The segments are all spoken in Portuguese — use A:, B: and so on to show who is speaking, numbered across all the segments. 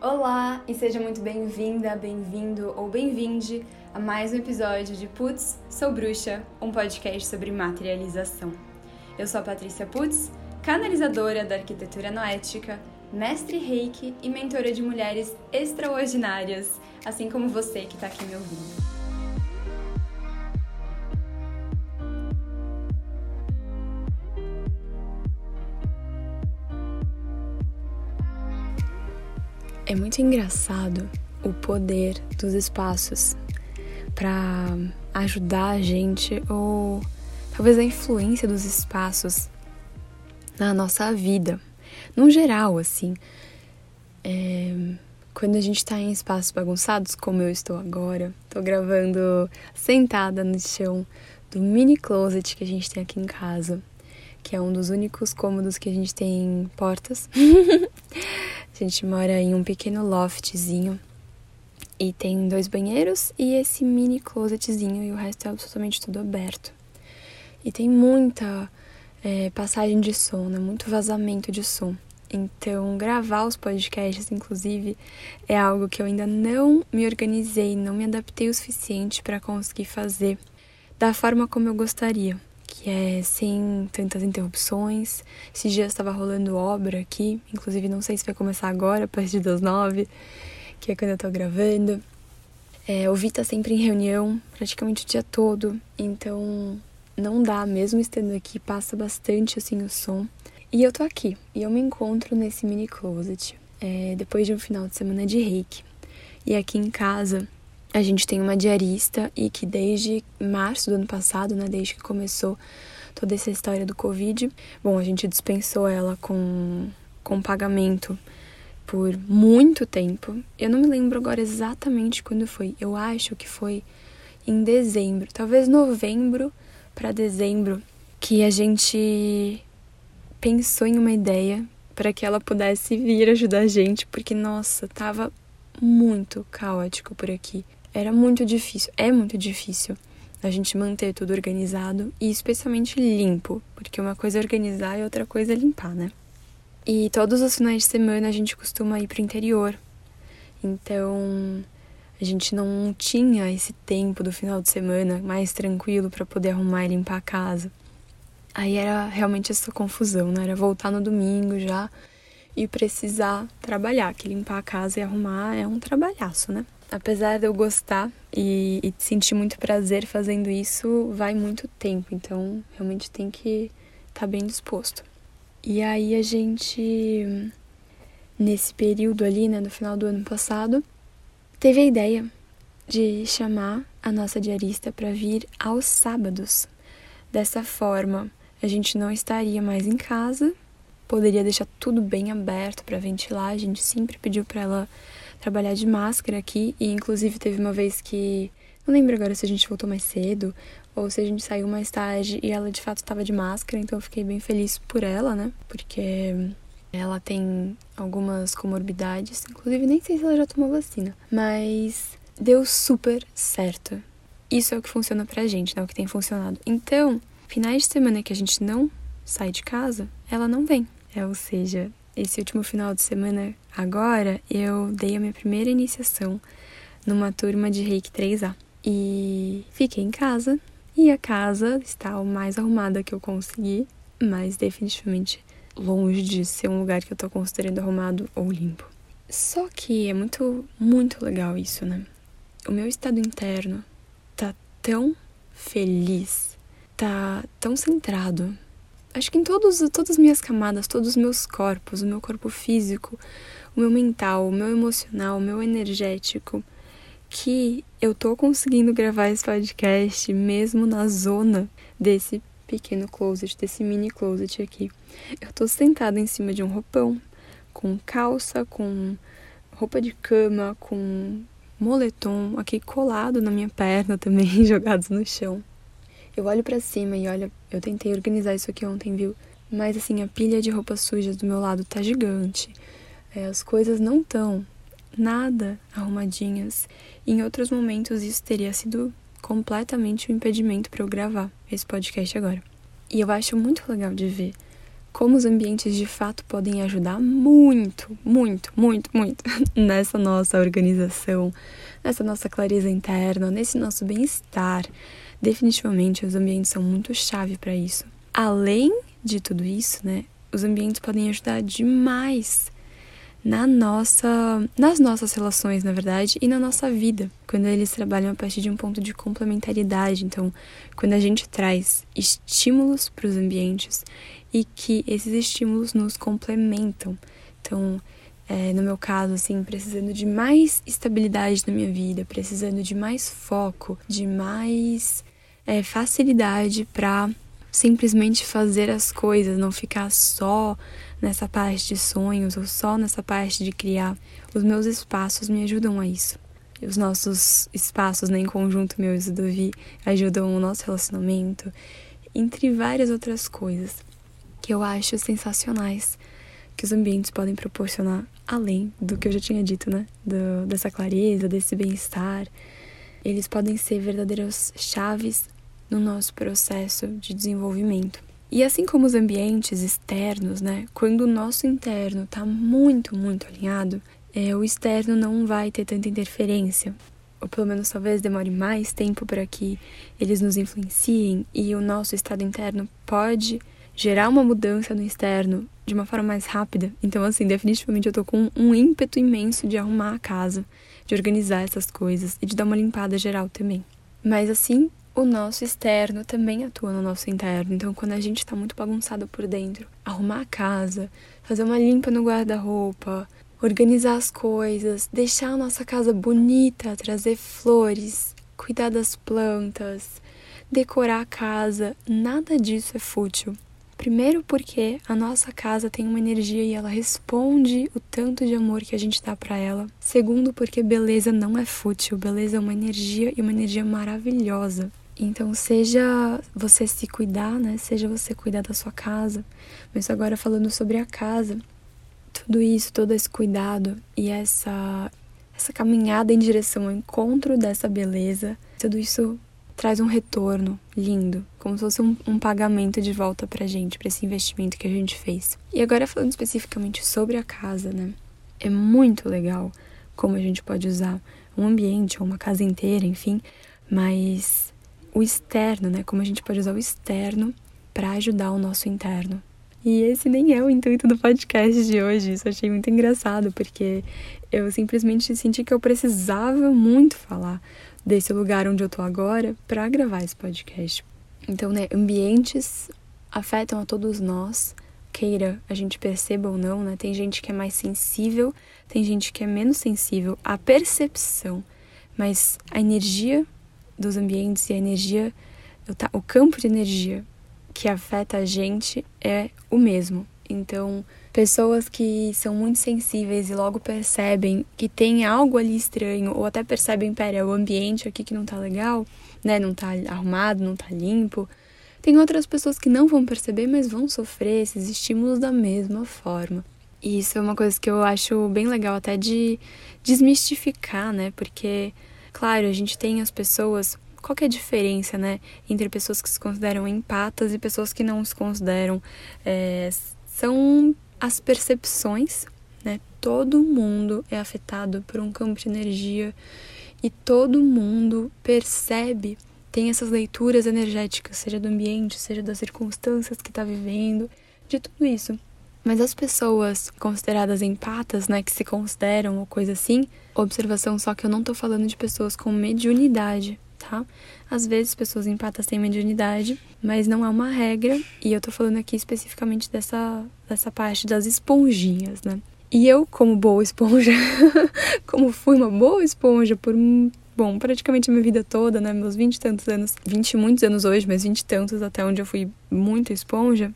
A: Olá e seja muito bem-vinda, bem-vindo ou bem-vinde a mais um episódio de Putz, Sou Bruxa, um podcast sobre materialização. Eu sou a Patrícia Putz, canalizadora da arquitetura noética, mestre reiki e mentora de mulheres extraordinárias, assim como você que está aqui me ouvindo. É muito engraçado o poder dos espaços para ajudar a gente ou talvez a influência dos espaços na nossa vida, no geral, assim. É, quando a gente está em espaços bagunçados, como eu estou agora, estou gravando sentada no chão do mini closet que a gente tem aqui em casa, que é um dos únicos cômodos que a gente tem portas. A gente mora em um pequeno loftzinho e tem dois banheiros e esse mini closetzinho e o resto é absolutamente tudo aberto. E tem muita é, passagem de som, né? muito vazamento de som. Então, gravar os podcasts, inclusive, é algo que eu ainda não me organizei, não me adaptei o suficiente para conseguir fazer da forma como eu gostaria é sem tantas interrupções. Esses dias estava rolando obra aqui, inclusive não sei se vai começar agora, a partir das nove, que é quando eu tô gravando. É, o Vi tá sempre em reunião, praticamente o dia todo, então não dá, mesmo estando aqui, passa bastante assim o som. E eu tô aqui, e eu me encontro nesse mini closet, é, depois de um final de semana de reiki. E aqui em casa a gente tem uma diarista e que desde março do ano passado, né, desde que começou toda essa história do Covid, bom, a gente dispensou ela com, com pagamento por muito tempo. Eu não me lembro agora exatamente quando foi. Eu acho que foi em dezembro, talvez novembro para dezembro, que a gente pensou em uma ideia para que ela pudesse vir ajudar a gente, porque nossa, tava muito caótico por aqui. Era muito difícil, é muito difícil a gente manter tudo organizado e especialmente limpo, porque uma coisa é organizar e outra coisa é limpar, né? E todos os finais de semana a gente costuma ir pro interior. Então, a gente não tinha esse tempo do final de semana mais tranquilo para poder arrumar e limpar a casa. Aí era realmente essa confusão, né? Era voltar no domingo já e precisar trabalhar, que limpar a casa e arrumar é um trabalhaço, né? apesar de eu gostar e, e, sentir muito prazer fazendo isso, vai muito tempo. Então, realmente tem que estar tá bem disposto. E aí a gente, nesse período ali, né, no final do ano passado, teve a ideia de chamar a nossa diarista para vir aos sábados. Dessa forma, a gente não estaria mais em casa, poderia deixar tudo bem aberto para ventilar. A gente sempre pediu para ela trabalhar de máscara aqui e inclusive teve uma vez que não lembro agora se a gente voltou mais cedo ou se a gente saiu mais tarde e ela de fato estava de máscara, então eu fiquei bem feliz por ela, né? Porque ela tem algumas comorbidades, inclusive nem sei se ela já tomou vacina, mas deu super certo. Isso é o que funciona pra gente, né? O que tem funcionado. Então, finais de semana que a gente não sai de casa, ela não vem. É, ou seja, esse último final de semana, agora, eu dei a minha primeira iniciação numa turma de Reiki 3A. E fiquei em casa, e a casa está o mais arrumada que eu consegui, mas definitivamente longe de ser um lugar que eu tô considerando arrumado ou limpo. Só que é muito, muito legal isso, né? O meu estado interno tá tão feliz, tá tão centrado, acho que em todos, todas as minhas camadas, todos os meus corpos, o meu corpo físico, o meu mental, o meu emocional, o meu energético, que eu tô conseguindo gravar esse podcast mesmo na zona desse pequeno closet, desse mini closet aqui. Eu tô sentada em cima de um roupão, com calça, com roupa de cama, com moletom aqui colado na minha perna também, jogados no chão. Eu olho para cima e olha, eu tentei organizar isso aqui ontem, viu? Mas assim, a pilha de roupas sujas do meu lado tá gigante. É, as coisas não tão nada arrumadinhas. Em outros momentos isso teria sido completamente um impedimento para eu gravar esse podcast agora. E eu acho muito legal de ver como os ambientes de fato podem ajudar muito, muito, muito, muito nessa nossa organização, nessa nossa clareza interna, nesse nosso bem-estar. Definitivamente, os ambientes são muito chave para isso. Além de tudo isso, né, os ambientes podem ajudar demais na nossa, nas nossas relações, na verdade, e na nossa vida, quando eles trabalham a partir de um ponto de complementaridade. Então, quando a gente traz estímulos para os ambientes e que esses estímulos nos complementam. Então, é, no meu caso, assim, precisando de mais estabilidade na minha vida, precisando de mais foco, de mais é, facilidade para simplesmente fazer as coisas, não ficar só nessa parte de sonhos ou só nessa parte de criar. Os meus espaços me ajudam a isso. Os nossos espaços, né, em conjunto, meu e do Vi, ajudam o nosso relacionamento, entre várias outras coisas que eu acho sensacionais que os ambientes podem proporcionar, além do que eu já tinha dito, né? Do, dessa clareza, desse bem-estar. Eles podem ser verdadeiras chaves no nosso processo de desenvolvimento. E assim como os ambientes externos, né? Quando o nosso interno está muito, muito alinhado, é, o externo não vai ter tanta interferência. Ou pelo menos talvez demore mais tempo para que eles nos influenciem e o nosso estado interno pode gerar uma mudança no externo de uma forma mais rápida. Então, assim, definitivamente eu tô com um ímpeto imenso de arrumar a casa, de organizar essas coisas e de dar uma limpada geral também. Mas assim, o nosso externo também atua no nosso interno. Então, quando a gente está muito bagunçado por dentro, arrumar a casa, fazer uma limpa no guarda-roupa, organizar as coisas, deixar a nossa casa bonita, trazer flores, cuidar das plantas, decorar a casa, nada disso é fútil. Primeiro, porque a nossa casa tem uma energia e ela responde o tanto de amor que a gente dá para ela. Segundo, porque beleza não é fútil, beleza é uma energia e uma energia maravilhosa. Então, seja você se cuidar, né? Seja você cuidar da sua casa. Mas agora falando sobre a casa, tudo isso, todo esse cuidado e essa essa caminhada em direção ao encontro dessa beleza, tudo isso traz um retorno lindo, como se fosse um, um pagamento de volta pra gente, para esse investimento que a gente fez. E agora falando especificamente sobre a casa, né? É muito legal como a gente pode usar um ambiente ou uma casa inteira, enfim, mas o externo, né? Como a gente pode usar o externo para ajudar o nosso interno. E esse nem é o intuito do podcast de hoje. Isso achei muito engraçado, porque eu simplesmente senti que eu precisava muito falar desse lugar onde eu tô agora para gravar esse podcast. Então, né, ambientes afetam a todos nós, queira a gente perceba ou não, né? Tem gente que é mais sensível, tem gente que é menos sensível à percepção, mas a energia dos ambientes e a energia, o campo de energia que afeta a gente é o mesmo. Então, pessoas que são muito sensíveis e logo percebem que tem algo ali estranho, ou até percebem, pera, é o ambiente aqui que não tá legal, né? Não tá arrumado, não tá limpo. Tem outras pessoas que não vão perceber, mas vão sofrer esses estímulos da mesma forma. E isso é uma coisa que eu acho bem legal até de desmistificar, né? Porque Claro, a gente tem as pessoas. Qual que é a diferença, né, entre pessoas que se consideram empatas e pessoas que não se consideram? É, são as percepções, né? Todo mundo é afetado por um campo de energia e todo mundo percebe, tem essas leituras energéticas, seja do ambiente, seja das circunstâncias que está vivendo, de tudo isso. Mas as pessoas consideradas empatas, né, que se consideram ou coisa assim, observação só que eu não tô falando de pessoas com mediunidade, tá? Às vezes pessoas empatas têm mediunidade, mas não é uma regra, e eu tô falando aqui especificamente dessa, dessa parte das esponjinhas, né? E eu, como boa esponja, como fui uma boa esponja por bom, praticamente a minha vida toda, né? Meus vinte e tantos anos, vinte e muitos anos hoje, mas vinte e tantos até onde eu fui muito esponja,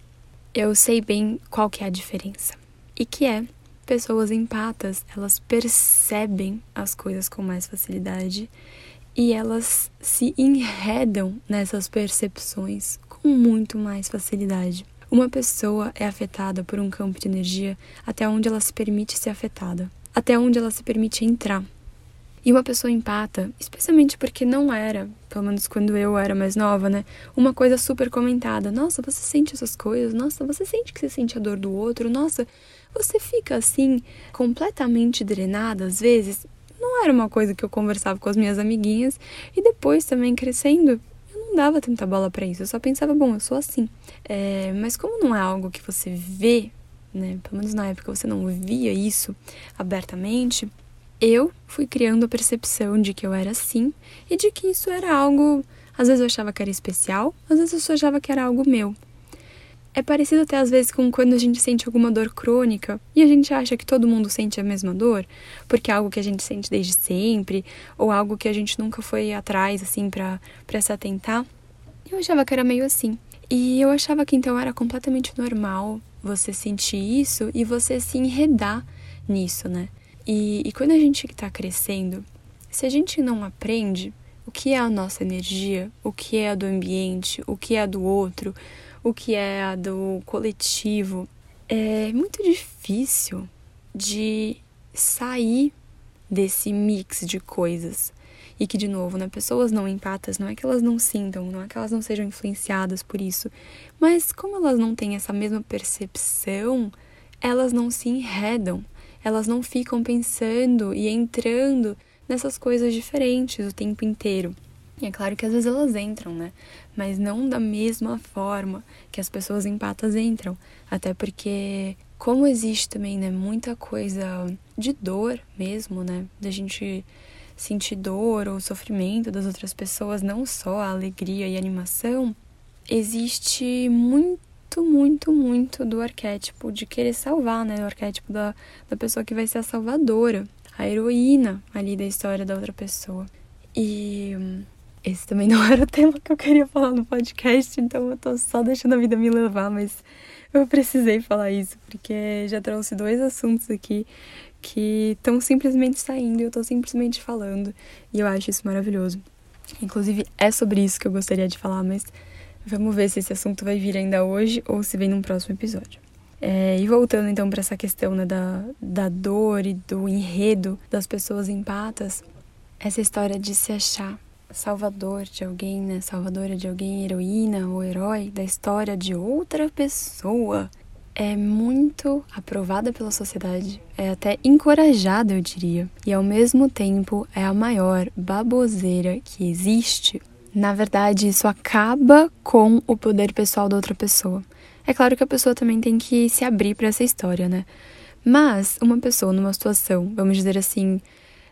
A: eu sei bem qual que é a diferença. E que é, pessoas empatas, elas percebem as coisas com mais facilidade e elas se enredam nessas percepções com muito mais facilidade. Uma pessoa é afetada por um campo de energia até onde ela se permite ser afetada, até onde ela se permite entrar. E uma pessoa empata, especialmente porque não era, pelo menos quando eu era mais nova, né? Uma coisa super comentada. Nossa, você sente essas coisas? Nossa, você sente que você sente a dor do outro? Nossa, você fica assim, completamente drenada às vezes? Não era uma coisa que eu conversava com as minhas amiguinhas. E depois também crescendo, eu não dava tanta bola para isso. Eu só pensava, bom, eu sou assim. É, mas como não é algo que você vê, né? Pelo menos na época você não via isso abertamente eu fui criando a percepção de que eu era assim e de que isso era algo. Às vezes eu achava que era especial, às vezes eu só achava que era algo meu. É parecido até às vezes com quando a gente sente alguma dor crônica e a gente acha que todo mundo sente a mesma dor, porque é algo que a gente sente desde sempre, ou algo que a gente nunca foi atrás, assim, para se atentar. Eu achava que era meio assim. E eu achava que então era completamente normal você sentir isso e você se enredar nisso, né? E, e quando a gente está crescendo, se a gente não aprende o que é a nossa energia, o que é a do ambiente, o que é a do outro, o que é a do coletivo, é muito difícil de sair desse mix de coisas. E que, de novo, né, pessoas não empatas, não é que elas não sintam, não é que elas não sejam influenciadas por isso, mas como elas não têm essa mesma percepção, elas não se enredam elas não ficam pensando e entrando nessas coisas diferentes o tempo inteiro. E é claro que às vezes elas entram, né? Mas não da mesma forma que as pessoas empatas entram. Até porque, como existe também, né, muita coisa de dor mesmo, né? Da gente sentir dor ou sofrimento das outras pessoas, não só a alegria e a animação, existe muito muito, muito, do arquétipo de querer salvar, né? Do arquétipo da, da pessoa que vai ser a salvadora, a heroína ali da história da outra pessoa. E esse também não era o tema que eu queria falar no podcast, então eu tô só deixando a vida me levar, mas eu precisei falar isso, porque já trouxe dois assuntos aqui que estão simplesmente saindo e eu tô simplesmente falando, e eu acho isso maravilhoso. Inclusive, é sobre isso que eu gostaria de falar, mas Vamos ver se esse assunto vai vir ainda hoje ou se vem num próximo episódio. É, e voltando então para essa questão né, da, da dor e do enredo das pessoas empatas, essa história de se achar salvador de alguém, né, salvadora de alguém, heroína ou herói da história de outra pessoa, é muito aprovada pela sociedade, é até encorajada, eu diria, e ao mesmo tempo é a maior baboseira que existe na verdade, isso acaba com o poder pessoal da outra pessoa. É claro que a pessoa também tem que se abrir para essa história, né? Mas uma pessoa numa situação, vamos dizer assim,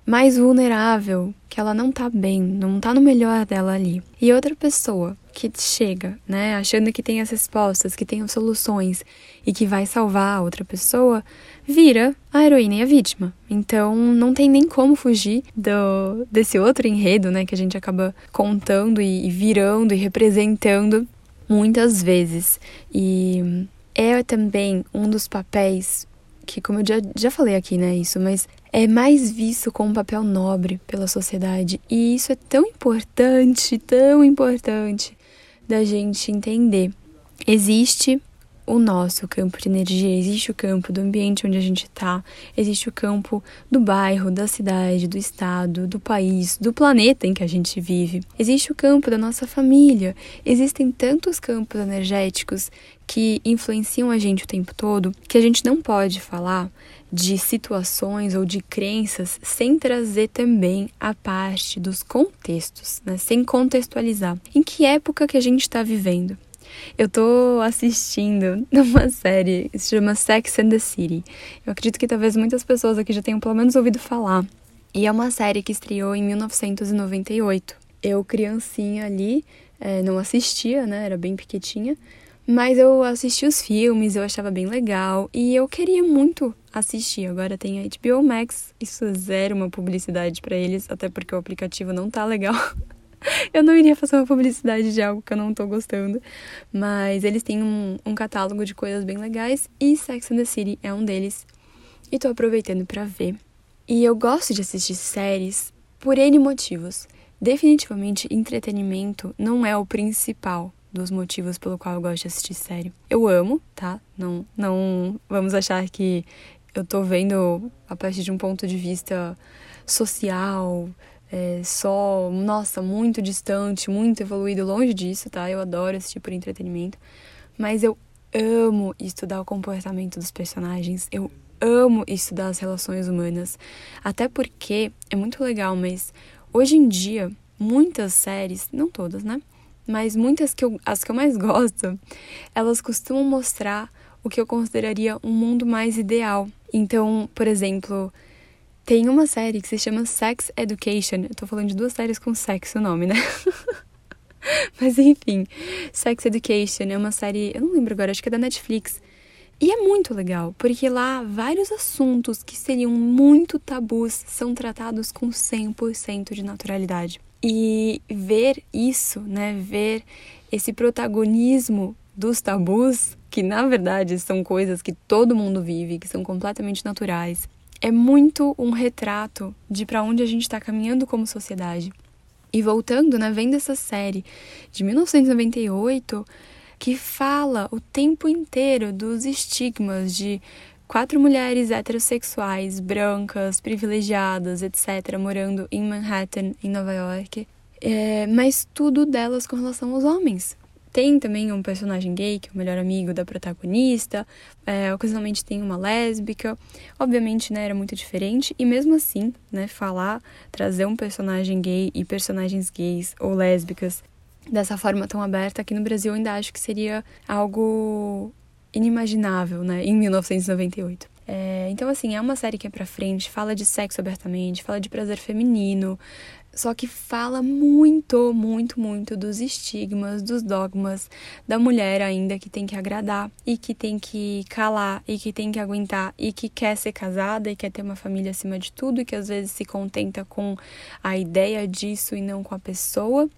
A: mais vulnerável, que ela não tá bem, não tá no melhor dela ali. E outra pessoa que chega, né, achando que tem as respostas, que tem as soluções e que vai salvar a outra pessoa, vira a heroína e a vítima. Então não tem nem como fugir do, desse outro enredo, né, que a gente acaba contando e, e virando e representando muitas vezes. E é também um dos papéis que, como eu já, já falei aqui, né, isso, mas é mais visto como um papel nobre pela sociedade. E isso é tão importante, tão importante da gente entender. Existe o nosso campo de energia, existe o campo do ambiente onde a gente está, existe o campo do bairro, da cidade, do estado, do país, do planeta em que a gente vive, existe o campo da nossa família. Existem tantos campos energéticos que influenciam a gente o tempo todo que a gente não pode falar de situações ou de crenças sem trazer também a parte dos contextos, né? sem contextualizar. Em que época que a gente está vivendo? Eu tô assistindo numa série que se chama Sex and the City. Eu acredito que talvez muitas pessoas aqui já tenham pelo menos ouvido falar. E é uma série que estreou em 1998. Eu, criancinha ali, é, não assistia, né? Era bem pequetinha. Mas eu assisti os filmes, eu achava bem legal e eu queria muito assistir. Agora tem a HBO Max, isso é zero uma publicidade para eles, até porque o aplicativo não tá legal. eu não iria fazer uma publicidade de algo que eu não tô gostando, mas eles têm um, um catálogo de coisas bem legais e Sex and the City é um deles. E tô aproveitando para ver. E eu gosto de assistir séries por N motivos. Definitivamente, entretenimento não é o principal dos motivos pelo qual eu gosto de assistir série. Eu amo, tá? Não, não vamos achar que eu tô vendo a partir de um ponto de vista social, é, só, nossa, muito distante, muito evoluído, longe disso, tá? Eu adoro esse tipo de entretenimento. Mas eu amo estudar o comportamento dos personagens, eu amo estudar as relações humanas. Até porque é muito legal, mas hoje em dia, muitas séries, não todas, né? Mas muitas que eu, as que eu mais gosto, elas costumam mostrar o que eu consideraria um mundo mais ideal. Então, por exemplo, tem uma série que se chama Sex Education. Eu tô falando de duas séries com sexo o nome, né? Mas enfim, Sex Education é uma série, eu não lembro agora, acho que é da Netflix. E é muito legal, porque lá vários assuntos que seriam muito tabus são tratados com 100% de naturalidade. E ver isso, né, ver esse protagonismo dos tabus, que na verdade são coisas que todo mundo vive, que são completamente naturais, é muito um retrato de para onde a gente está caminhando como sociedade. E voltando, né, vendo essa série de 1998, que fala o tempo inteiro dos estigmas de quatro mulheres heterossexuais, brancas, privilegiadas, etc., morando em Manhattan, em Nova York, é, mas tudo delas com relação aos homens. Tem também um personagem gay, que é o melhor amigo da protagonista, é, ocasionalmente tem uma lésbica. Obviamente, né, era muito diferente, e mesmo assim, né, falar, trazer um personagem gay e personagens gays ou lésbicas dessa forma tão aberta aqui no Brasil, eu ainda acho que seria algo inimaginável, né, em 1998. É, então, assim, é uma série que é pra frente, fala de sexo abertamente, fala de prazer feminino, só que fala muito, muito, muito dos estigmas, dos dogmas da mulher ainda que tem que agradar e que tem que calar e que tem que aguentar e que quer ser casada e quer ter uma família acima de tudo e que às vezes se contenta com a ideia disso e não com a pessoa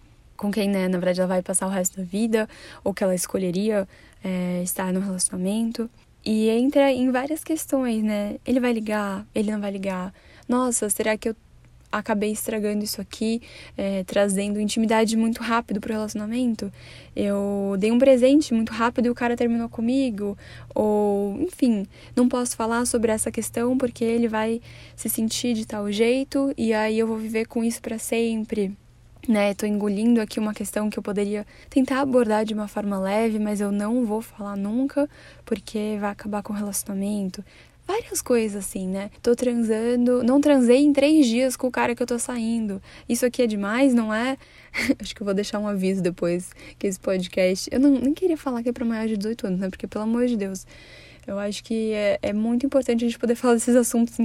A: com quem, né, na verdade, ela vai passar o resto da vida ou que ela escolheria é, estar no relacionamento. E entra em várias questões, né? Ele vai ligar? Ele não vai ligar? Nossa, será que eu acabei estragando isso aqui, é, trazendo intimidade muito rápido pro relacionamento. Eu dei um presente muito rápido e o cara terminou comigo. Ou, enfim, não posso falar sobre essa questão porque ele vai se sentir de tal jeito e aí eu vou viver com isso para sempre. Né, tô engolindo aqui uma questão que eu poderia tentar abordar de uma forma leve, mas eu não vou falar nunca, porque vai acabar com o relacionamento várias coisas assim, né? Tô transando, não transei em três dias com o cara que eu tô saindo. Isso aqui é demais, não é? Acho que eu vou deixar um aviso depois que esse podcast. Eu não, nem queria falar que é pra maior de 18 anos, né? Porque, pelo amor de Deus, eu acho que é, é muito importante a gente poder falar desses assuntos,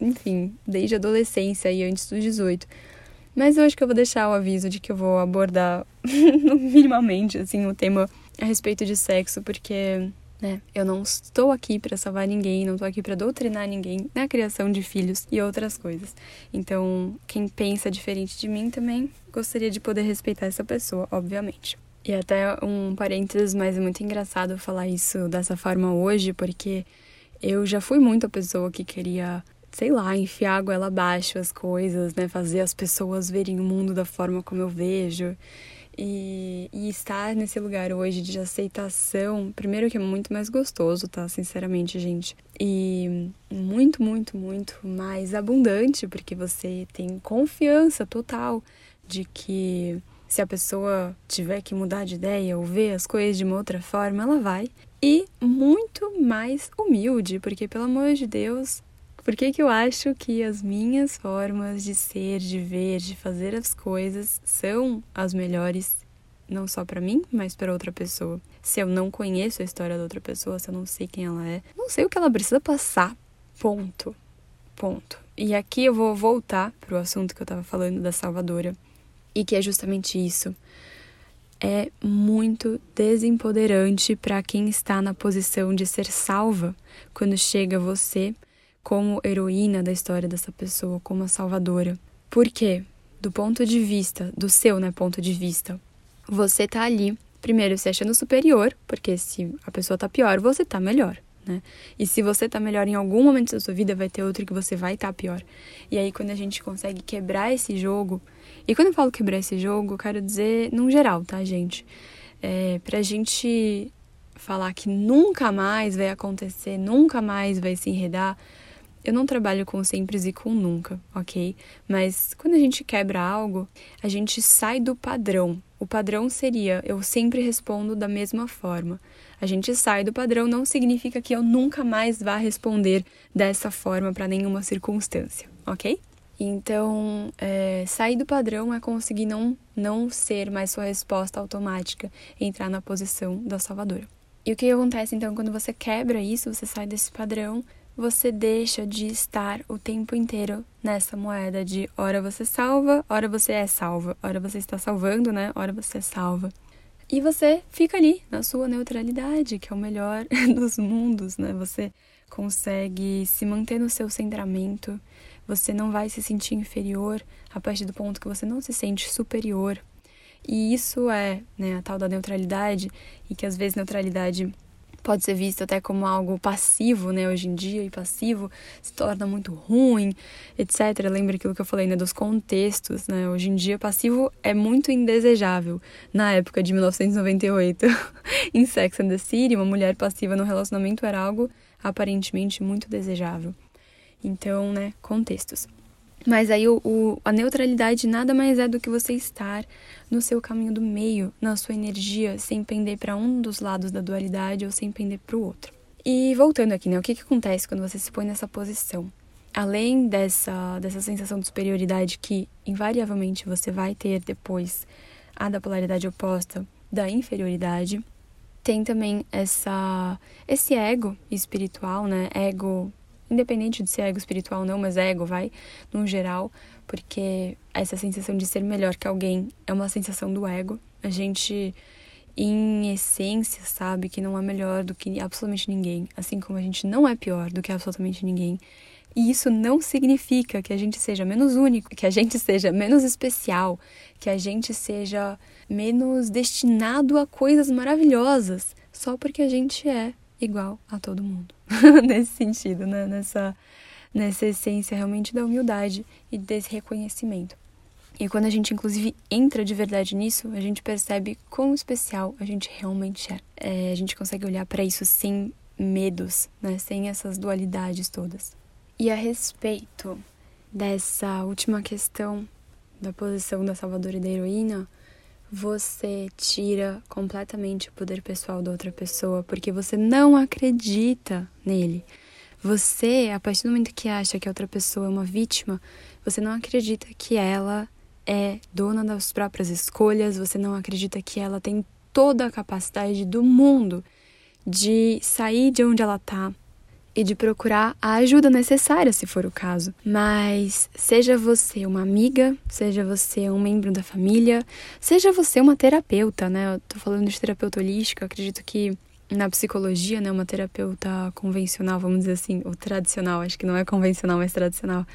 A: enfim, desde a adolescência e antes dos 18. Mas eu acho que eu vou deixar o aviso de que eu vou abordar minimamente, assim, o tema a respeito de sexo, porque né? Eu não estou aqui para salvar ninguém, não estou aqui para doutrinar ninguém na criação de filhos e outras coisas. Então, quem pensa diferente de mim também gostaria de poder respeitar essa pessoa, obviamente. E até um parênteses, mas é muito engraçado falar isso dessa forma hoje, porque eu já fui muito a pessoa que queria, sei lá, enfiar a goela abaixo as coisas, né? Fazer as pessoas verem o mundo da forma como eu vejo. E, e, estar nesse lugar hoje de aceitação, primeiro que é muito mais gostoso, tá? Sinceramente, gente. E muito, muito, muito mais abundante, porque você tem confiança total de que se a pessoa tiver que mudar de ideia ou ver as coisas de uma outra forma, ela vai. E muito mais humilde, porque pelo amor de Deus, por que, que eu acho que as minhas formas de ser, de ver, de fazer as coisas são as melhores, não só para mim, mas para outra pessoa? Se eu não conheço a história da outra pessoa, se eu não sei quem ela é, não sei o que ela precisa passar. Ponto. Ponto. E aqui eu vou voltar pro assunto que eu tava falando da salvadora, e que é justamente isso. É muito desempoderante para quem está na posição de ser salva quando chega você como heroína da história dessa pessoa, como a salvadora. Por quê? Do ponto de vista, do seu né, ponto de vista, você tá ali, primeiro se achando superior, porque se a pessoa tá pior, você tá melhor. Né? E se você tá melhor em algum momento da sua vida, vai ter outro que você vai estar tá pior. E aí, quando a gente consegue quebrar esse jogo, e quando eu falo quebrar esse jogo, eu quero dizer num geral, tá, gente? É, pra gente falar que nunca mais vai acontecer, nunca mais vai se enredar, eu não trabalho com sempre e com nunca, ok? Mas quando a gente quebra algo, a gente sai do padrão. O padrão seria eu sempre respondo da mesma forma. A gente sai do padrão não significa que eu nunca mais vá responder dessa forma para nenhuma circunstância, ok? Então, é, sair do padrão é conseguir não, não ser mais sua resposta automática, entrar na posição da salvadora. E o que acontece então quando você quebra isso, você sai desse padrão, você deixa de estar o tempo inteiro nessa moeda de hora você salva, hora você é salva, hora você está salvando, né? Hora você é salva. E você fica ali na sua neutralidade, que é o melhor dos mundos, né? Você consegue se manter no seu centramento, você não vai se sentir inferior a partir do ponto que você não se sente superior. E isso é né, a tal da neutralidade, e que às vezes neutralidade pode ser visto até como algo passivo, né, hoje em dia, e passivo se torna muito ruim, etc. Lembra aquilo que eu falei, né, dos contextos, né? Hoje em dia, passivo é muito indesejável. Na época de 1998, em Sex and the City, uma mulher passiva no relacionamento era algo aparentemente muito desejável. Então, né, contextos. Mas aí o, o, a neutralidade nada mais é do que você estar no seu caminho do meio, na sua energia, sem pender para um dos lados da dualidade ou sem pender para o outro. E voltando aqui, né, o que, que acontece quando você se põe nessa posição? Além dessa, dessa sensação de superioridade que invariavelmente você vai ter depois, a da polaridade oposta da inferioridade, tem também essa esse ego espiritual, né? Ego independente de ser ego espiritual ou não, mas ego vai no geral, porque essa sensação de ser melhor que alguém é uma sensação do ego. A gente em essência sabe que não é melhor do que absolutamente ninguém, assim como a gente não é pior do que absolutamente ninguém. E isso não significa que a gente seja menos único, que a gente seja menos especial, que a gente seja menos destinado a coisas maravilhosas, só porque a gente é igual a todo mundo. Nesse sentido, né? Nessa, nessa essência realmente da humildade e desse reconhecimento. E quando a gente, inclusive, entra de verdade nisso, a gente percebe quão especial a gente realmente é. é a gente consegue olhar para isso sem medos, né? Sem essas dualidades todas. E a respeito dessa última questão da posição da salvadora e da heroína, você tira completamente o poder pessoal da outra pessoa porque você não acredita nele. Você, a partir do momento que acha que a outra pessoa é uma vítima, você não acredita que ela é dona das próprias escolhas, você não acredita que ela tem toda a capacidade do mundo de sair de onde ela está, e de procurar a ajuda necessária, se for o caso. Mas seja você uma amiga, seja você um membro da família, seja você uma terapeuta, né? Eu tô falando de terapeuta holística, acredito que na psicologia, né, uma terapeuta convencional, vamos dizer assim, ou tradicional, acho que não é convencional, mas tradicional,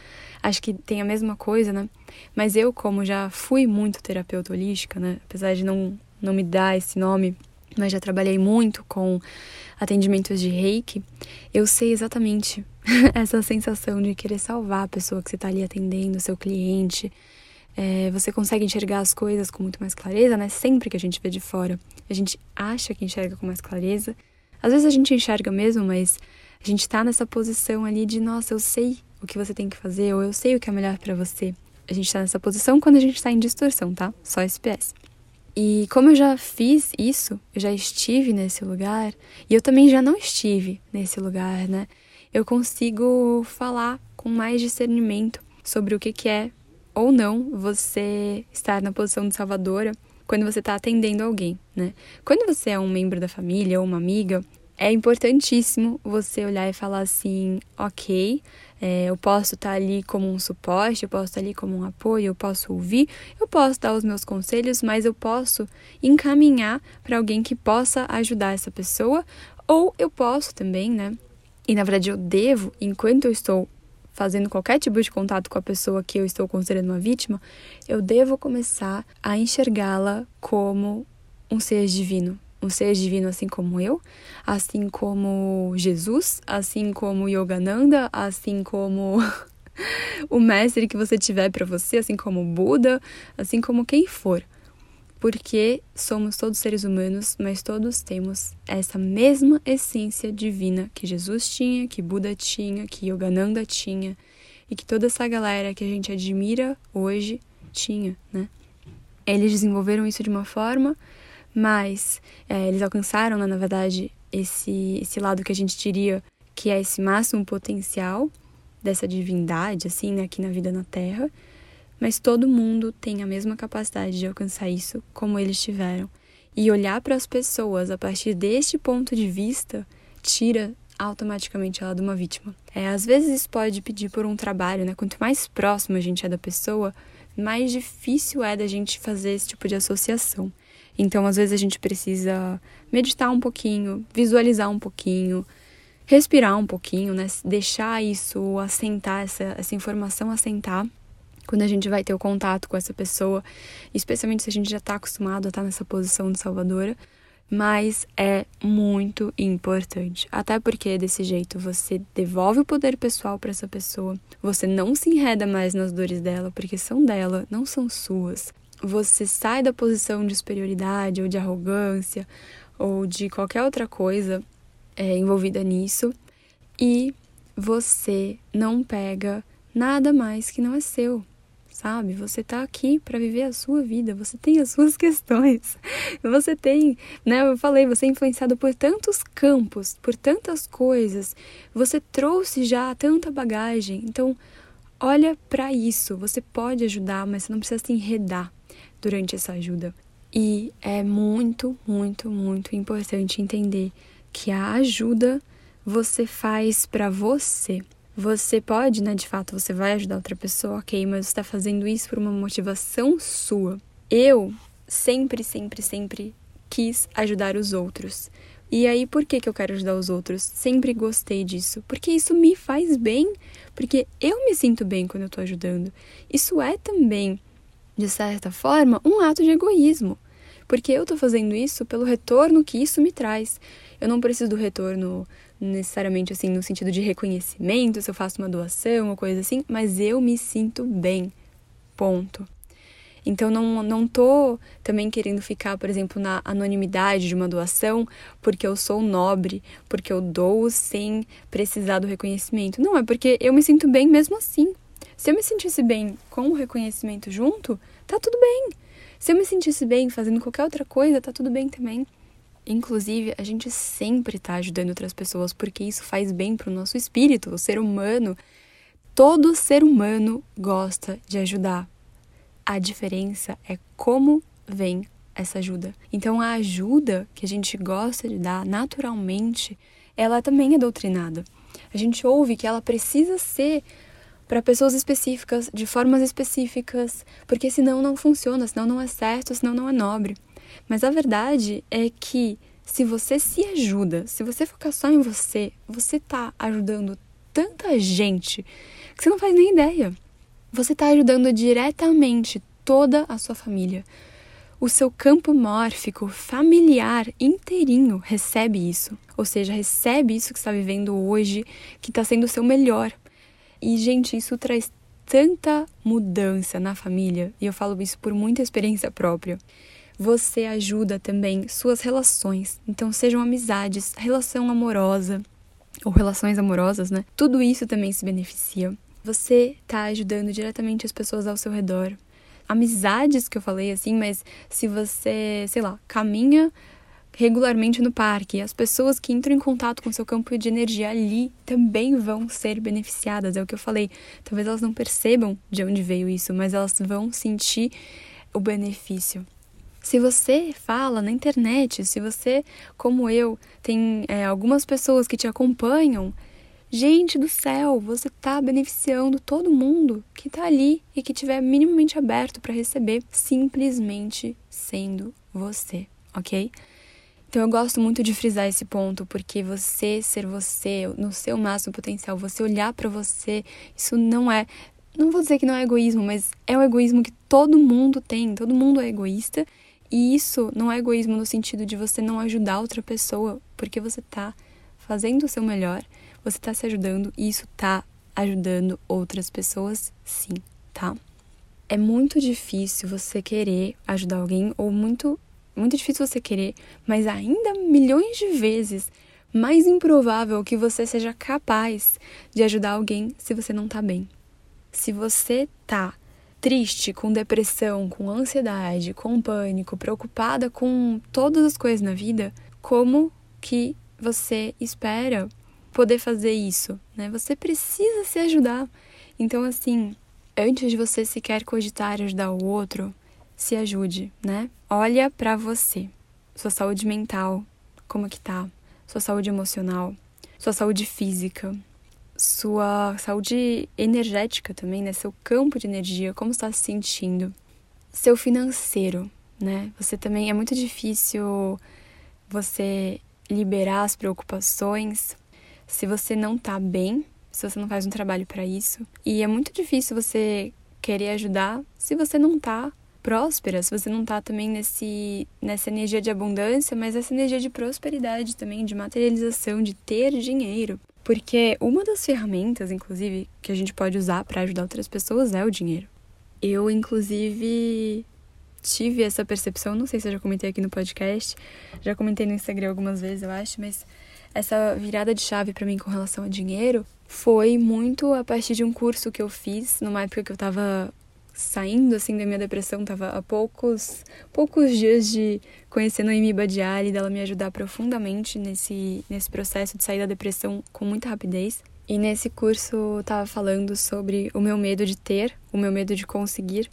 A: acho que tem a mesma coisa, né? Mas eu, como já fui muito terapeuta holística, né, apesar de não, não me dar esse nome, mas já trabalhei muito com atendimentos de reiki, eu sei exatamente essa sensação de querer salvar a pessoa que você está ali atendendo, seu cliente. É, você consegue enxergar as coisas com muito mais clareza, né? Sempre que a gente vê de fora, a gente acha que enxerga com mais clareza. Às vezes a gente enxerga mesmo, mas a gente está nessa posição ali de, nossa, eu sei o que você tem que fazer, ou eu sei o que é melhor para você. A gente está nessa posição quando a gente está em distorção, tá? Só SPS. E como eu já fiz isso, eu já estive nesse lugar, e eu também já não estive nesse lugar, né? Eu consigo falar com mais discernimento sobre o que, é ou não você estar na posição de salvadora quando você está atendendo alguém, né? Quando você é um membro da família ou uma amiga, é importantíssimo você olhar e falar assim: ok, é, eu posso estar ali como um suporte, eu posso estar ali como um apoio, eu posso ouvir, eu posso dar os meus conselhos, mas eu posso encaminhar para alguém que possa ajudar essa pessoa, ou eu posso também, né? E na verdade eu devo, enquanto eu estou fazendo qualquer tipo de contato com a pessoa que eu estou considerando uma vítima, eu devo começar a enxergá-la como um ser divino, um ser divino assim como eu, assim como Jesus, assim como Yogananda, assim como o mestre que você tiver para você, assim como Buda, assim como quem for. porque somos todos seres humanos, mas todos temos essa mesma essência divina que Jesus tinha, que Buda tinha, que Yogananda tinha e que toda essa galera que a gente admira hoje tinha, né? Eles desenvolveram isso de uma forma, mas é, eles alcançaram, né, na verdade, esse, esse lado que a gente diria que é esse máximo potencial dessa divindade, assim, né, aqui na vida na Terra, mas todo mundo tem a mesma capacidade de alcançar isso como eles tiveram. E olhar para as pessoas a partir deste ponto de vista tira automaticamente ela de uma vítima. É, às vezes isso pode pedir por um trabalho, né? Quanto mais próximo a gente é da pessoa, mais difícil é da gente fazer esse tipo de associação. Então, às vezes a gente precisa meditar um pouquinho, visualizar um pouquinho, respirar um pouquinho, né? Deixar isso assentar, essa, essa informação assentar quando a gente vai ter o contato com essa pessoa, especialmente se a gente já está acostumado a estar tá nessa posição de salvadora. Mas é muito importante, até porque desse jeito você devolve o poder pessoal para essa pessoa, você não se enreda mais nas dores dela, porque são dela, não são suas. Você sai da posição de superioridade ou de arrogância ou de qualquer outra coisa é, envolvida nisso e você não pega nada mais que não é seu sabe? Você está aqui para viver a sua vida, você tem as suas questões. Você tem, né, eu falei, você é influenciado por tantos campos, por tantas coisas. Você trouxe já tanta bagagem. Então, olha para isso. Você pode ajudar, mas você não precisa se enredar durante essa ajuda. E é muito, muito, muito importante entender que a ajuda você faz para você. Você pode, né, de fato, você vai ajudar outra pessoa, ok, mas você está fazendo isso por uma motivação sua. Eu sempre, sempre, sempre quis ajudar os outros. E aí, por que, que eu quero ajudar os outros? Sempre gostei disso. Porque isso me faz bem. Porque eu me sinto bem quando eu estou ajudando. Isso é também, de certa forma, um ato de egoísmo. Porque eu estou fazendo isso pelo retorno que isso me traz. Eu não preciso do retorno necessariamente assim no sentido de reconhecimento, se eu faço uma doação ou coisa assim, mas eu me sinto bem. Ponto. Então não não tô também querendo ficar, por exemplo, na anonimidade de uma doação, porque eu sou nobre, porque eu dou sem precisar do reconhecimento. Não, é porque eu me sinto bem mesmo assim. Se eu me sentisse bem com o reconhecimento junto, tá tudo bem. Se eu me sentisse bem fazendo qualquer outra coisa, tá tudo bem também. Inclusive, a gente sempre está ajudando outras pessoas porque isso faz bem para o nosso espírito, o ser humano. Todo ser humano gosta de ajudar. A diferença é como vem essa ajuda. Então, a ajuda que a gente gosta de dar naturalmente, ela também é doutrinada. A gente ouve que ela precisa ser para pessoas específicas, de formas específicas, porque senão não funciona, senão não é certo, senão não é nobre. Mas a verdade é que se você se ajuda, se você focar só em você, você tá ajudando tanta gente que você não faz nem ideia. Você tá ajudando diretamente toda a sua família. O seu campo mórfico familiar inteirinho recebe isso. Ou seja, recebe isso que está vivendo hoje, que está sendo o seu melhor. E, gente, isso traz tanta mudança na família, e eu falo isso por muita experiência própria você ajuda também suas relações. Então, sejam amizades, relação amorosa ou relações amorosas, né? Tudo isso também se beneficia. Você está ajudando diretamente as pessoas ao seu redor. Amizades que eu falei assim, mas se você, sei lá, caminha regularmente no parque, as pessoas que entram em contato com seu campo de energia ali também vão ser beneficiadas. É o que eu falei. Talvez elas não percebam de onde veio isso, mas elas vão sentir o benefício. Se você fala na internet, se você, como eu, tem é, algumas pessoas que te acompanham, gente do céu, você está beneficiando todo mundo que está ali e que estiver minimamente aberto para receber, simplesmente sendo você, ok? Então eu gosto muito de frisar esse ponto, porque você ser você, no seu máximo potencial, você olhar para você, isso não é não vou dizer que não é egoísmo, mas é o egoísmo que todo mundo tem, todo mundo é egoísta e isso não é egoísmo no sentido de você não ajudar outra pessoa, porque você está fazendo o seu melhor, você está se ajudando e isso está ajudando outras pessoas, sim, tá? é muito difícil você querer ajudar alguém ou muito muito difícil você querer, mas ainda milhões de vezes mais improvável que você seja capaz de ajudar alguém se você não tá bem. Se você tá triste, com depressão, com ansiedade, com pânico, preocupada com todas as coisas na vida, como que você espera poder fazer isso, né? Você precisa se ajudar. Então, assim, antes de você sequer cogitar ajudar o outro, se ajude, né? Olha para você, sua saúde mental, como que tá? Sua saúde emocional, sua saúde física, sua saúde energética também, né? Seu campo de energia, como está se sentindo? Seu financeiro, né? Você também é muito difícil você liberar as preocupações se você não tá bem, se você não faz um trabalho para isso. E é muito difícil você querer ajudar se você não tá próspera, se você não tá também nesse nessa energia de abundância, mas essa energia de prosperidade também, de materialização, de ter dinheiro. Porque uma das ferramentas, inclusive, que a gente pode usar para ajudar outras pessoas é o dinheiro. Eu, inclusive, tive essa percepção, não sei se eu já comentei aqui no podcast, já comentei no Instagram algumas vezes, eu acho, mas essa virada de chave para mim com relação a dinheiro foi muito a partir de um curso que eu fiz numa época que eu tava saindo assim da minha depressão, tava há poucos poucos dias de conhecer Noemi Badiali, dela me ajudar profundamente nesse nesse processo de sair da depressão com muita rapidez. E nesse curso tava falando sobre o meu medo de ter, o meu medo de conseguir.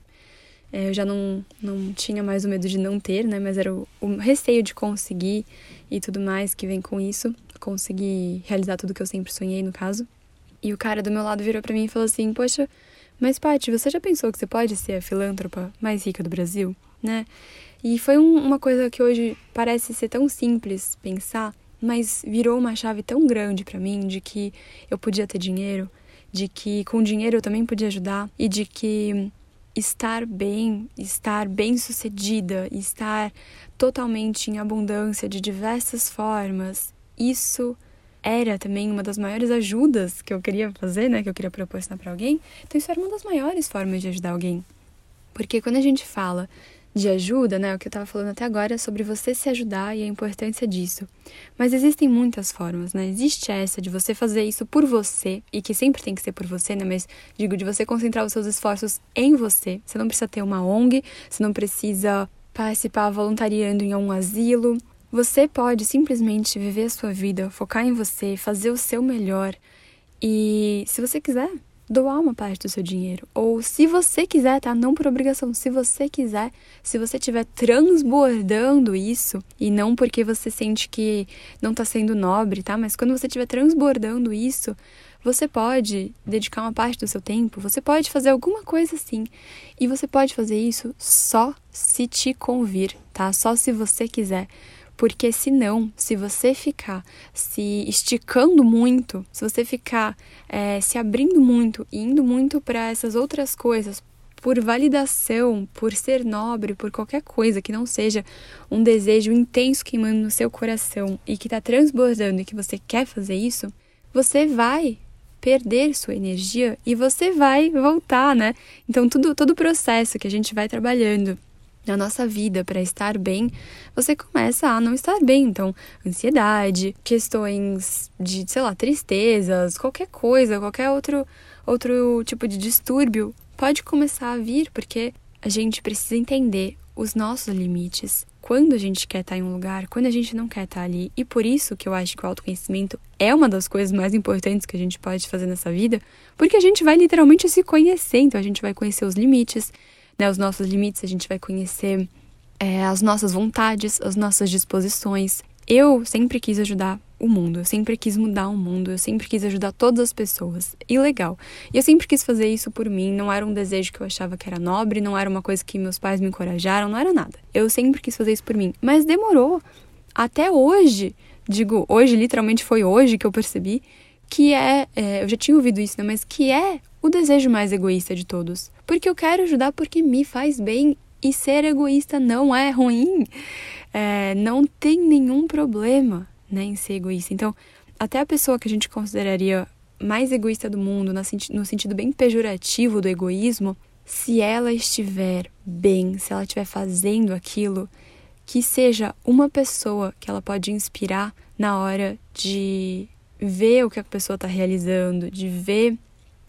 A: É, eu já não, não tinha mais o medo de não ter, né? Mas era o, o receio de conseguir e tudo mais que vem com isso. Conseguir realizar tudo que eu sempre sonhei, no caso. E o cara do meu lado virou para mim e falou assim: Poxa, mas, Paty, você já pensou que você pode ser a filântropa mais rica do Brasil, né? E foi um, uma coisa que hoje parece ser tão simples pensar, mas virou uma chave tão grande para mim de que eu podia ter dinheiro, de que com dinheiro eu também podia ajudar e de que estar bem, estar bem-sucedida, estar totalmente em abundância de diversas formas, isso era também uma das maiores ajudas que eu queria fazer, né, que eu queria proporcionar para alguém. Então isso era uma das maiores formas de ajudar alguém. Porque quando a gente fala de ajuda, né, o que eu estava falando até agora é sobre você se ajudar e a importância disso. Mas existem muitas formas, né? Existe essa de você fazer isso por você e que sempre tem que ser por você, né? Mas digo de você concentrar os seus esforços em você. Você não precisa ter uma ONG, você não precisa participar voluntariando em um asilo, você pode simplesmente viver a sua vida, focar em você, fazer o seu melhor e, se você quiser, doar uma parte do seu dinheiro. Ou se você quiser, tá? Não por obrigação. Se você quiser, se você estiver transbordando isso, e não porque você sente que não tá sendo nobre, tá? Mas quando você estiver transbordando isso, você pode dedicar uma parte do seu tempo, você pode fazer alguma coisa assim. E você pode fazer isso só se te convir, tá? Só se você quiser. Porque senão, se você ficar se esticando muito, se você ficar é, se abrindo muito e indo muito para essas outras coisas, por validação, por ser nobre, por qualquer coisa que não seja um desejo intenso queimando no seu coração e que está transbordando e que você quer fazer isso, você vai perder sua energia e você vai voltar, né? Então, tudo, todo o processo que a gente vai trabalhando na nossa vida para estar bem, você começa a não estar bem. Então, ansiedade, questões de, sei lá, tristezas, qualquer coisa, qualquer outro, outro tipo de distúrbio pode começar a vir, porque a gente precisa entender os nossos limites. Quando a gente quer estar em um lugar, quando a gente não quer estar ali. E por isso que eu acho que o autoconhecimento é uma das coisas mais importantes que a gente pode fazer nessa vida, porque a gente vai literalmente se conhecer. Então a gente vai conhecer os limites, né, os nossos limites, a gente vai conhecer é, as nossas vontades, as nossas disposições. Eu sempre quis ajudar o mundo, eu sempre quis mudar o mundo, eu sempre quis ajudar todas as pessoas. E legal. E eu sempre quis fazer isso por mim, não era um desejo que eu achava que era nobre, não era uma coisa que meus pais me encorajaram, não era nada. Eu sempre quis fazer isso por mim. Mas demorou. Até hoje, digo, hoje, literalmente foi hoje que eu percebi que é, é eu já tinha ouvido isso, né, mas que é o desejo mais egoísta de todos. Porque eu quero ajudar porque me faz bem e ser egoísta não é ruim. É, não tem nenhum problema né, em ser egoísta. Então, até a pessoa que a gente consideraria mais egoísta do mundo, no sentido bem pejorativo do egoísmo, se ela estiver bem, se ela estiver fazendo aquilo, que seja uma pessoa que ela pode inspirar na hora de ver o que a pessoa está realizando, de ver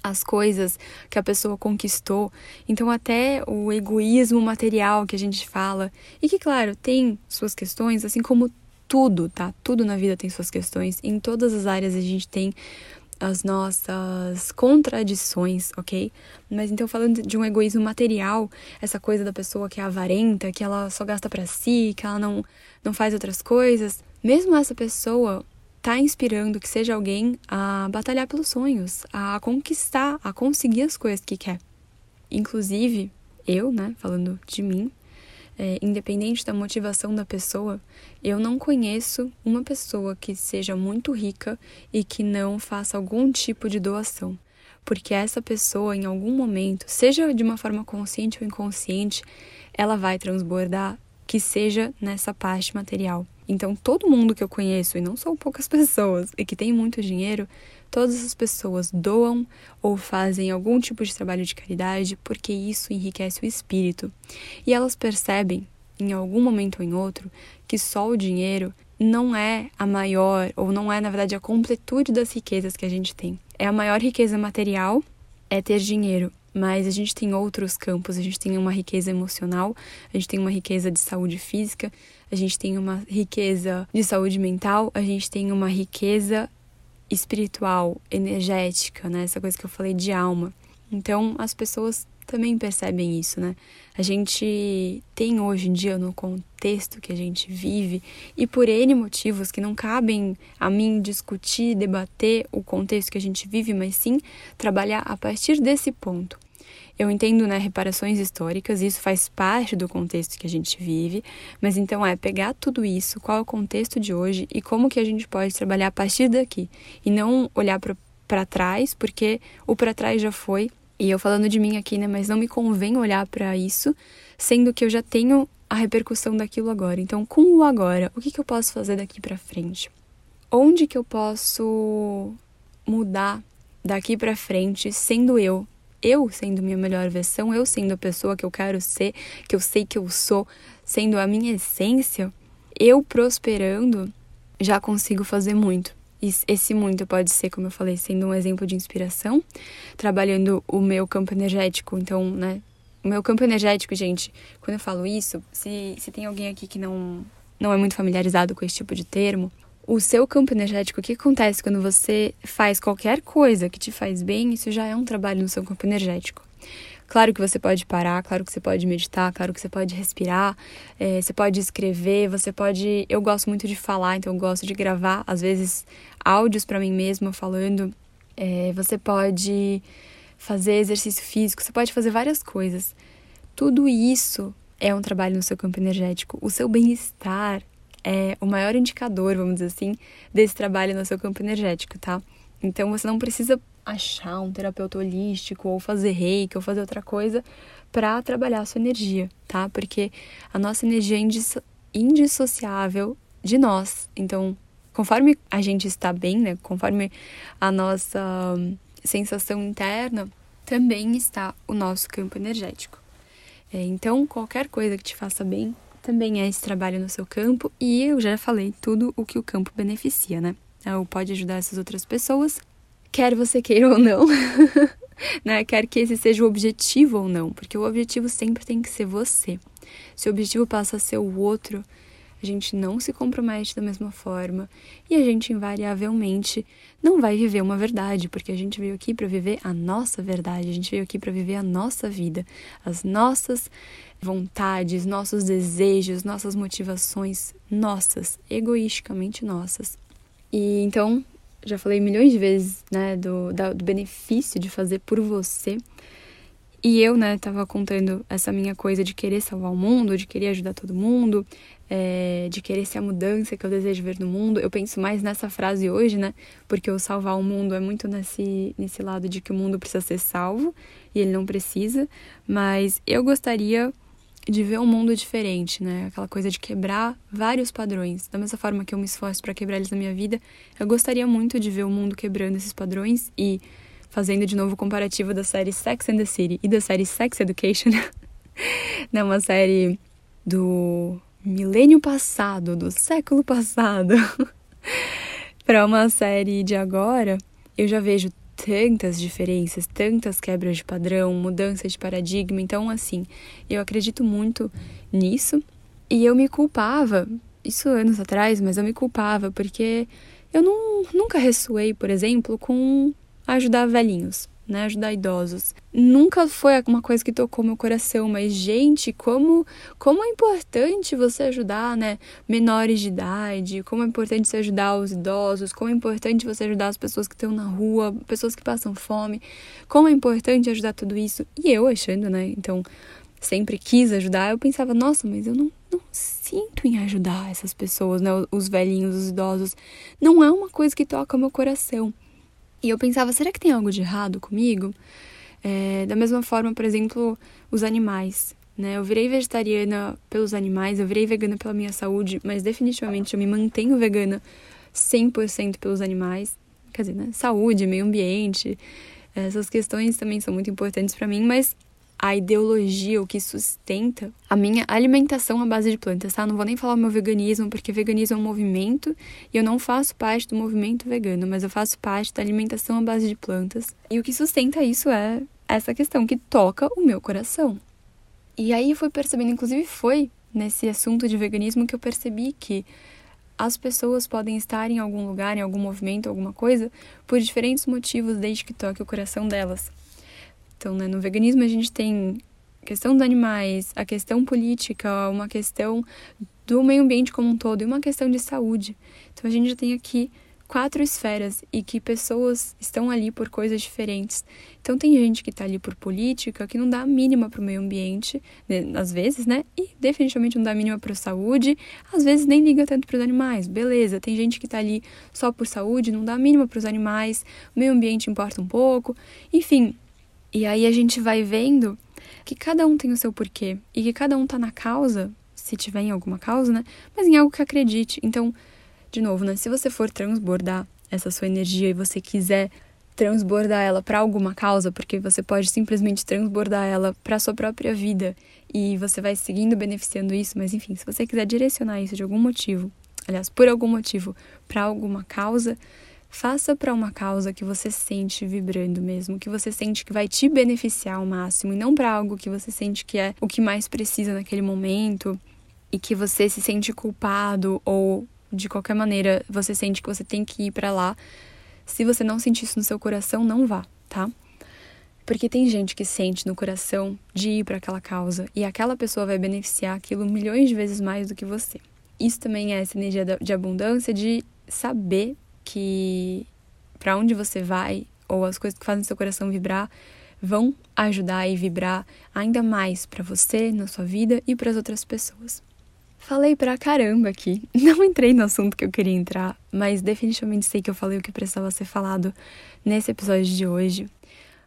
A: as coisas que a pessoa conquistou. Então, até o egoísmo material que a gente fala, e que, claro, tem suas questões, assim como tudo, tá? Tudo na vida tem suas questões. Em todas as áreas a gente tem as nossas contradições, ok? Mas então, falando de um egoísmo material, essa coisa da pessoa que é avarenta, que ela só gasta para si, que ela não, não faz outras coisas, mesmo essa pessoa tá inspirando que seja alguém a batalhar pelos sonhos, a conquistar, a conseguir as coisas que quer. Inclusive, eu, né, falando de mim, é, independente da motivação da pessoa, eu não conheço uma pessoa que seja muito rica e que não faça algum tipo de doação. Porque essa pessoa, em algum momento, seja de uma forma consciente ou inconsciente, ela vai transbordar que seja nessa parte material. Então, todo mundo que eu conheço, e não são poucas pessoas, e que tem muito dinheiro, todas as pessoas doam ou fazem algum tipo de trabalho de caridade porque isso enriquece o espírito. E elas percebem, em algum momento ou em outro, que só o dinheiro não é a maior, ou não é, na verdade, a completude das riquezas que a gente tem. É a maior riqueza material, é ter dinheiro, mas a gente tem outros campos, a gente tem uma riqueza emocional, a gente tem uma riqueza de saúde física, a gente tem uma riqueza de saúde mental, a gente tem uma riqueza espiritual, energética, né? Essa coisa que eu falei de alma. Então, as pessoas também percebem isso, né? A gente tem hoje em dia no contexto que a gente vive e por N motivos que não cabem a mim discutir, debater o contexto que a gente vive, mas sim trabalhar a partir desse ponto. Eu entendo, né, reparações históricas, isso faz parte do contexto que a gente vive, mas então é pegar tudo isso, qual é o contexto de hoje e como que a gente pode trabalhar a partir daqui e não olhar para trás, porque o para trás já foi. E eu falando de mim aqui, né, mas não me convém olhar para isso, sendo que eu já tenho a repercussão daquilo agora. Então, com o agora, o que, que eu posso fazer daqui para frente? Onde que eu posso mudar daqui para frente sendo eu, eu sendo minha melhor versão, eu sendo a pessoa que eu quero ser, que eu sei que eu sou, sendo a minha essência, eu prosperando, já consigo fazer muito. E esse muito pode ser, como eu falei, sendo um exemplo de inspiração, trabalhando o meu campo energético. Então, né? O meu campo energético, gente, quando eu falo isso, se, se tem alguém aqui que não, não é muito familiarizado com esse tipo de termo, o seu campo energético, o que acontece quando você faz qualquer coisa que te faz bem, isso já é um trabalho no seu campo energético. Claro que você pode parar, claro que você pode meditar, claro que você pode respirar, é, você pode escrever, você pode. Eu gosto muito de falar, então eu gosto de gravar, às vezes, áudios para mim mesma falando. É, você pode fazer exercício físico, você pode fazer várias coisas. Tudo isso é um trabalho no seu campo energético. O seu bem-estar, é o maior indicador, vamos dizer assim, desse trabalho no seu campo energético, tá? Então você não precisa achar um terapeuta holístico ou fazer reiki ou fazer outra coisa para trabalhar a sua energia, tá? Porque a nossa energia é indissociável de nós. Então, conforme a gente está bem, né? Conforme a nossa sensação interna, também está o nosso campo energético. É, então, qualquer coisa que te faça bem também é esse trabalho no seu campo e eu já falei tudo o que o campo beneficia, né? Ou pode ajudar essas outras pessoas, quer você queira ou não, né? Quer que esse seja o objetivo ou não, porque o objetivo sempre tem que ser você. Se o objetivo passa a ser o outro, a gente não se compromete da mesma forma e a gente invariavelmente não vai viver uma verdade, porque a gente veio aqui para viver a nossa verdade, a gente veio aqui para viver a nossa vida, as nossas vontades, nossos desejos, nossas motivações, nossas, egoisticamente nossas. E então, já falei milhões de vezes, né, do, do benefício de fazer por você. E eu, né, tava contando essa minha coisa de querer salvar o mundo, de querer ajudar todo mundo, é, de querer ser a mudança que eu desejo ver no mundo. Eu penso mais nessa frase hoje, né, porque o salvar o mundo é muito nesse, nesse lado de que o mundo precisa ser salvo e ele não precisa. Mas eu gostaria de ver um mundo diferente, né? Aquela coisa de quebrar vários padrões. Da mesma forma que eu me esforço para quebrar eles na minha vida, eu gostaria muito de ver o mundo quebrando esses padrões e fazendo de novo o comparativo da série Sex and the City e da série Sex Education, né, uma série do milênio passado, do século passado, para uma série de agora, eu já vejo tantas diferenças, tantas quebras de padrão, mudanças de paradigma. Então, assim, eu acredito muito nisso e eu me culpava, isso anos atrás, mas eu me culpava porque eu não, nunca ressoei, por exemplo, com ajudar velhinhos né, ajudar idosos. Nunca foi uma coisa que tocou meu coração, mas gente, como como é importante você ajudar, né, menores de idade, como é importante você ajudar os idosos, como é importante você ajudar as pessoas que estão na rua, pessoas que passam fome, como é importante ajudar tudo isso. E eu achando, né, então sempre quis ajudar, eu pensava, nossa, mas eu não, não sinto em ajudar essas pessoas, né, os velhinhos, os idosos. Não é uma coisa que toca meu coração. E eu pensava, será que tem algo de errado comigo? É, da mesma forma, por exemplo, os animais. Né? Eu virei vegetariana pelos animais, eu virei vegana pela minha saúde, mas definitivamente eu me mantenho vegana 100% pelos animais. Quer dizer, né? saúde, meio ambiente, essas questões também são muito importantes para mim, mas a ideologia, o que sustenta a minha alimentação à base de plantas, tá? Não vou nem falar o meu veganismo, porque veganismo é um movimento e eu não faço parte do movimento vegano, mas eu faço parte da alimentação à base de plantas. E o que sustenta isso é essa questão que toca o meu coração. E aí eu fui percebendo, inclusive foi nesse assunto de veganismo que eu percebi que as pessoas podem estar em algum lugar, em algum movimento, alguma coisa, por diferentes motivos, desde que toque o coração delas. Então, né, no veganismo a gente tem a questão dos animais, a questão política, uma questão do meio ambiente como um todo e uma questão de saúde. Então a gente já tem aqui quatro esferas e que pessoas estão ali por coisas diferentes. Então tem gente que está ali por política que não dá a mínima para o meio ambiente, né, às vezes, né? E definitivamente não dá a mínima para a saúde, às vezes nem liga tanto para os animais. Beleza, tem gente que está ali só por saúde, não dá a mínima para os animais, o meio ambiente importa um pouco. Enfim, e aí a gente vai vendo que cada um tem o seu porquê e que cada um tá na causa, se tiver em alguma causa, né? Mas em algo que acredite. Então, de novo, né? Se você for transbordar essa sua energia e você quiser transbordar ela para alguma causa, porque você pode simplesmente transbordar ela para sua própria vida e você vai seguindo beneficiando isso, mas enfim, se você quiser direcionar isso de algum motivo, aliás, por algum motivo, para alguma causa, Faça para uma causa que você sente vibrando mesmo, que você sente que vai te beneficiar ao máximo e não para algo que você sente que é o que mais precisa naquele momento e que você se sente culpado ou de qualquer maneira você sente que você tem que ir para lá. Se você não sentir isso no seu coração, não vá, tá? Porque tem gente que sente no coração de ir para aquela causa e aquela pessoa vai beneficiar aquilo milhões de vezes mais do que você. Isso também é essa energia de abundância de saber que para onde você vai ou as coisas que fazem seu coração vibrar vão ajudar e vibrar ainda mais para você, na sua vida e para as outras pessoas. Falei pra caramba aqui. Não entrei no assunto que eu queria entrar, mas definitivamente sei que eu falei o que precisava ser falado nesse episódio de hoje.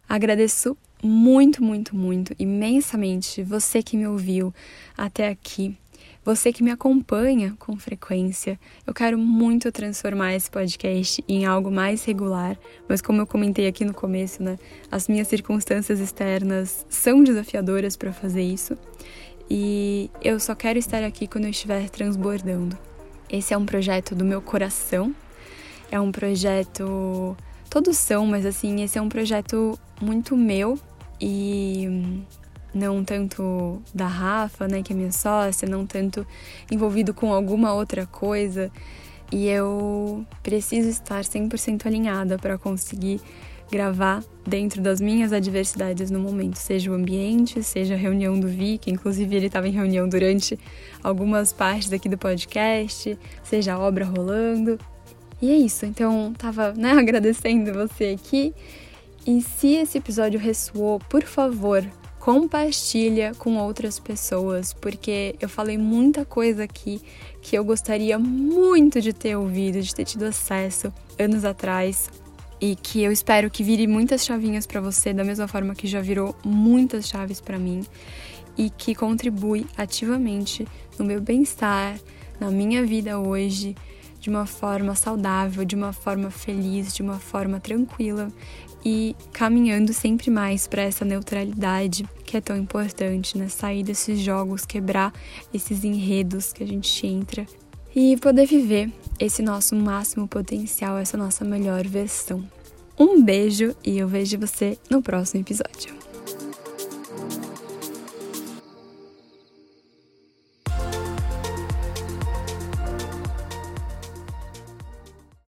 A: Agradeço muito, muito, muito, imensamente você que me ouviu até aqui. Você que me acompanha com frequência, eu quero muito transformar esse podcast em algo mais regular, mas como eu comentei aqui no começo, né, as minhas circunstâncias externas são desafiadoras para fazer isso. E eu só quero estar aqui quando eu estiver transbordando. Esse é um projeto do meu coração. É um projeto todos são, mas assim, esse é um projeto muito meu e não tanto da Rafa, né, que é minha sócia, não tanto envolvido com alguma outra coisa. E eu preciso estar 100% alinhada para conseguir gravar dentro das minhas adversidades no momento, seja o ambiente, seja a reunião do Vi, que inclusive ele estava em reunião durante algumas partes aqui do podcast, seja a obra rolando. E é isso, então tava, né, agradecendo você aqui. E se esse episódio ressoou, por favor, compartilha com outras pessoas, porque eu falei muita coisa aqui que eu gostaria muito de ter ouvido, de ter tido acesso anos atrás e que eu espero que vire muitas chavinhas para você, da mesma forma que já virou muitas chaves para mim e que contribui ativamente no meu bem-estar, na minha vida hoje, de uma forma saudável, de uma forma feliz, de uma forma tranquila e caminhando sempre mais para essa neutralidade que é tão importante, né? Sair desses jogos, quebrar esses enredos que a gente entra e poder viver esse nosso máximo potencial, essa nossa melhor versão. Um beijo e eu vejo você no próximo episódio.